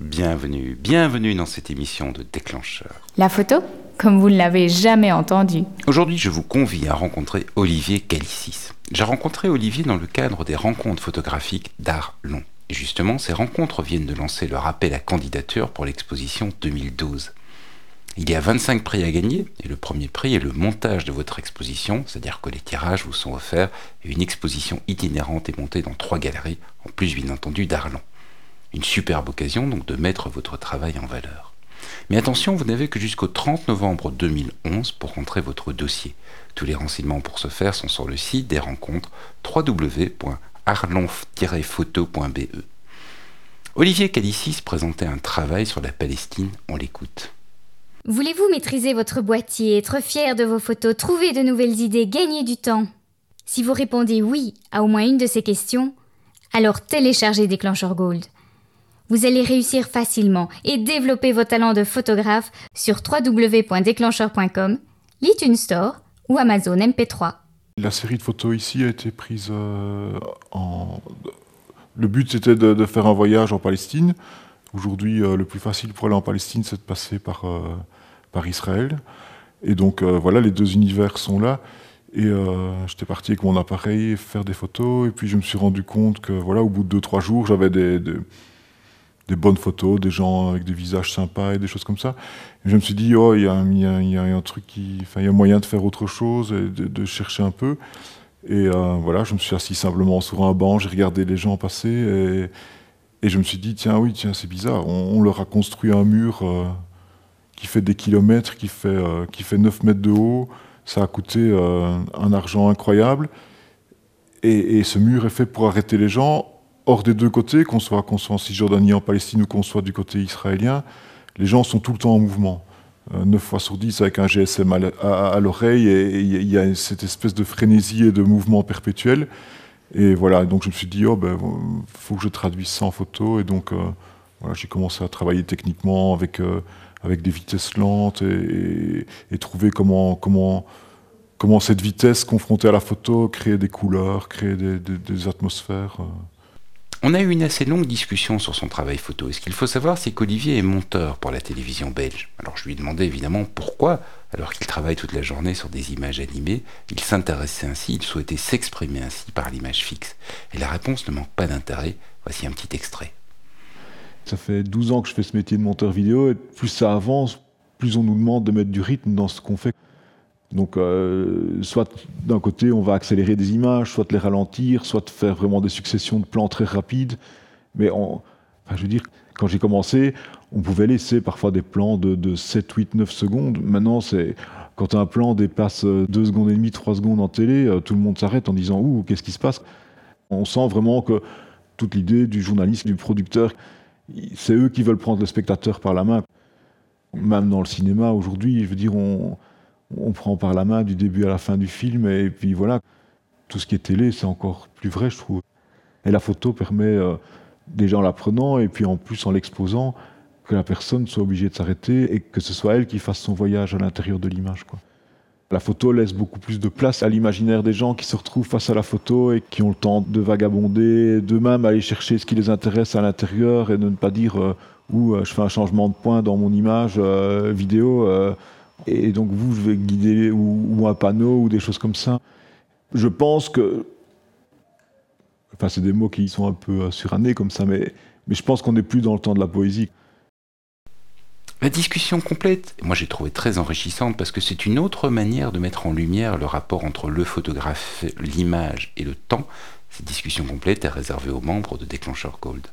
Bienvenue, bienvenue dans cette émission de Déclencheur. La photo Comme vous ne l'avez jamais entendu. Aujourd'hui, je vous convie à rencontrer Olivier Calicis. J'ai rencontré Olivier dans le cadre des rencontres photographiques d'art long. Et justement, ces rencontres viennent de lancer leur appel à candidature pour l'exposition 2012. Il y a 25 prix à gagner, et le premier prix est le montage de votre exposition, c'est-à-dire que les tirages vous sont offerts et une exposition itinérante est montée dans trois galeries, en plus bien entendu d'Arlon. Une superbe occasion donc de mettre votre travail en valeur. Mais attention, vous n'avez que jusqu'au 30 novembre 2011 pour rentrer votre dossier. Tous les renseignements pour ce faire sont sur le site des rencontres www.arlon-photo.be. Olivier Calicis présentait un travail sur la Palestine, on l'écoute. Voulez-vous maîtriser votre boîtier, être fier de vos photos, trouver de nouvelles idées, gagner du temps? Si vous répondez oui à au moins une de ces questions, alors téléchargez Déclencheur Gold. Vous allez réussir facilement et développer vos talents de photographe sur www.déclencheur.com, l'iTunes Store ou Amazon MP3. La série de photos ici a été prise euh, en. Le but c'était de, faire un voyage en Palestine. Aujourd'hui, euh, le plus facile pour aller en Palestine, c'est de passer par, euh, par Israël. Et donc voilà, les deux univers sont là. Et j'étais parti avec mon appareil faire des photos. Et puis je me suis rendu compte que voilà, au bout de 2-3 jours, j'avais des, des bonnes photos, des gens avec des visages sympas et des choses comme ça. Je me suis dit, oh, il y, a, un truc qui. Il y a moyen de faire autre chose et de, chercher un peu. Et euh, voilà, je me suis assis simplement sur un banc, j'ai regardé les gens passer et, je me suis dit, tiens, oui, tiens, c'est bizarre. On, leur a construit un mur euh, qui fait des kilomètres, qui fait, euh, qui fait 9 mètres de haut. Ça a coûté un argent incroyable. Et ce mur est fait pour arrêter les gens hors des deux côtés, qu'on soit, soit en Cisjordanie, en Palestine ou qu'on soit du côté israélien, les gens sont tout le temps en mouvement. Euh, 9 fois sur 10 avec un GSM à, l'oreille, il y a cette espèce de frénésie et de mouvement perpétuel. Et voilà, donc je me suis dit, oh ben, faut que je traduise ça en photo, et donc euh, j'ai commencé à travailler techniquement avec, euh, avec des vitesses lentes et, trouver comment, comment, comment cette vitesse confrontée à la photo créer des couleurs, créer des atmosphères. Euh. On a eu une assez longue discussion sur son travail photo. Et ce qu'il faut savoir, c'est qu'Olivier est monteur pour la télévision belge. Alors je lui ai demandé évidemment pourquoi, alors qu'il travaille toute la journée sur des images animées, il s'intéressait ainsi, il souhaitait s'exprimer ainsi par l'image fixe. Et la réponse ne manque pas d'intérêt. Voici un petit extrait. Ça fait 12 ans que je fais ce métier de monteur vidéo, et plus ça avance, plus on nous demande de mettre du rythme dans ce qu'on fait. Donc, euh, soit d'un côté, on va accélérer des images, soit les ralentir, soit faire vraiment des successions de plans très rapides. Mais je veux dire, quand j'ai commencé, on pouvait laisser parfois des plans de, 7, 8, 9 secondes. Maintenant, c'est quand un plan dépasse 2 secondes et demie, 3 secondes en télé, euh, tout le monde s'arrête en disant Ouh, qu'est-ce qui se passe? On sent vraiment que toute l'idée du journaliste, du producteur, c'est eux qui veulent prendre le spectateur par la main. Même dans le cinéma, aujourd'hui, je veux dire, on on prend par la main du début à la fin du film, et puis voilà. Tout ce qui est télé, c'est encore plus vrai, je trouve. Et la photo permet, euh, déjà en la prenant, et puis en plus en l'exposant, que la personne soit obligée de s'arrêter et que ce soit elle qui fasse son voyage à l'intérieur de l'image. La photo laisse beaucoup plus de place à l'imaginaire des gens qui se retrouvent face à la photo et qui ont le temps de vagabonder, d'eux-mêmes aller chercher ce qui les intéresse à l'intérieur et de ne pas dire euh, où euh, je fais un changement de point dans mon image vidéo et donc vous, je vais guider ou, un panneau ou des choses comme ça. Je pense que, enfin c'est des mots qui sont un peu surannés comme ça, mais, mais je pense qu'on n'est plus dans le temps de la poésie. La discussion complète, moi j'ai trouvé très enrichissante parce que c'est une autre manière de mettre en lumière le rapport entre le photographe, l'image et le temps. Cette discussion complète est réservée aux membres de Déclencheur Gold.